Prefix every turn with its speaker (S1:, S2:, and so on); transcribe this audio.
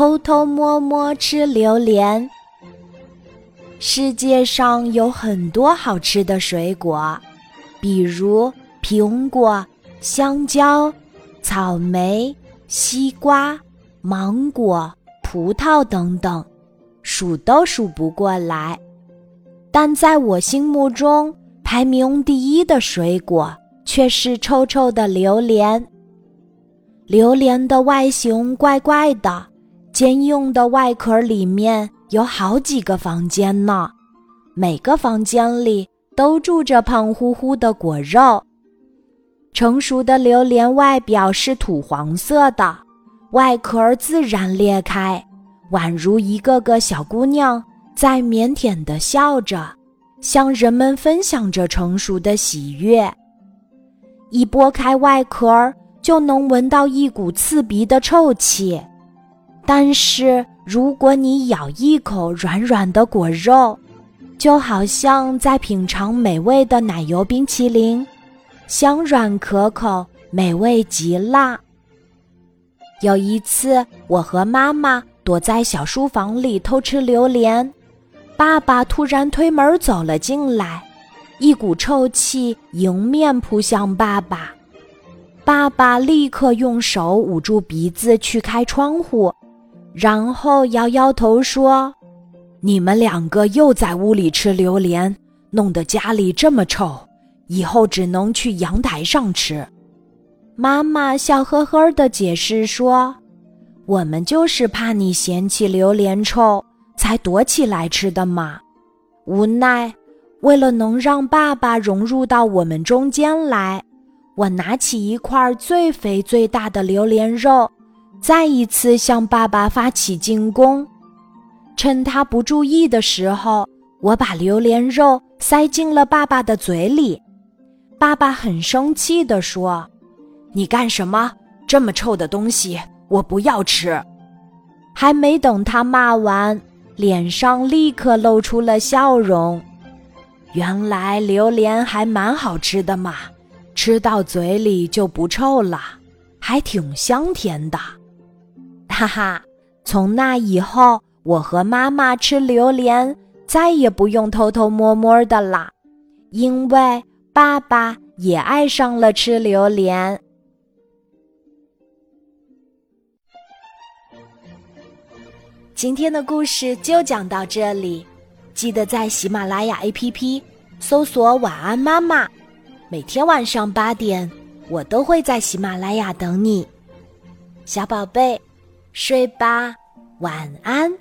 S1: 偷偷摸摸吃榴莲。世界上有很多好吃的水果，比如苹果、香蕉、草莓、西瓜、芒果、葡萄等等，数都数不过来。但在我心目中，排名第一的水果却是臭臭的榴莲。榴莲的外形怪怪的，坚硬的外壳里面。有好几个房间呢，每个房间里都住着胖乎乎的果肉。成熟的榴莲外表是土黄色的，外壳自然裂开，宛如一个个小姑娘在腼腆地笑着，向人们分享着成熟的喜悦。一剥开外壳，就能闻到一股刺鼻的臭气。但是，如果你咬一口软软的果肉，就好像在品尝美味的奶油冰淇淋，香软可口，美味极了。有一次，我和妈妈躲在小书房里偷吃榴莲，爸爸突然推门走了进来，一股臭气迎面扑向爸爸，爸爸立刻用手捂住鼻子去开窗户。然后摇摇头说：“你们两个又在屋里吃榴莲，弄得家里这么臭，以后只能去阳台上吃。”妈妈笑呵呵地解释说：“我们就是怕你嫌弃榴莲臭，才躲起来吃的嘛。”无奈，为了能让爸爸融入到我们中间来，我拿起一块最肥最大的榴莲肉。再一次向爸爸发起进攻，趁他不注意的时候，我把榴莲肉塞进了爸爸的嘴里。爸爸很生气地说：“你干什么？这么臭的东西，我不要吃！”还没等他骂完，脸上立刻露出了笑容。原来榴莲还蛮好吃的嘛，吃到嘴里就不臭了，还挺香甜的。哈哈，从那以后，我和妈妈吃榴莲再也不用偷偷摸摸的啦，因为爸爸也爱上了吃榴莲。今天的故事就讲到这里，记得在喜马拉雅 APP 搜索“晚安妈妈”，每天晚上八点，我都会在喜马拉雅等你，小宝贝。睡吧，晚安。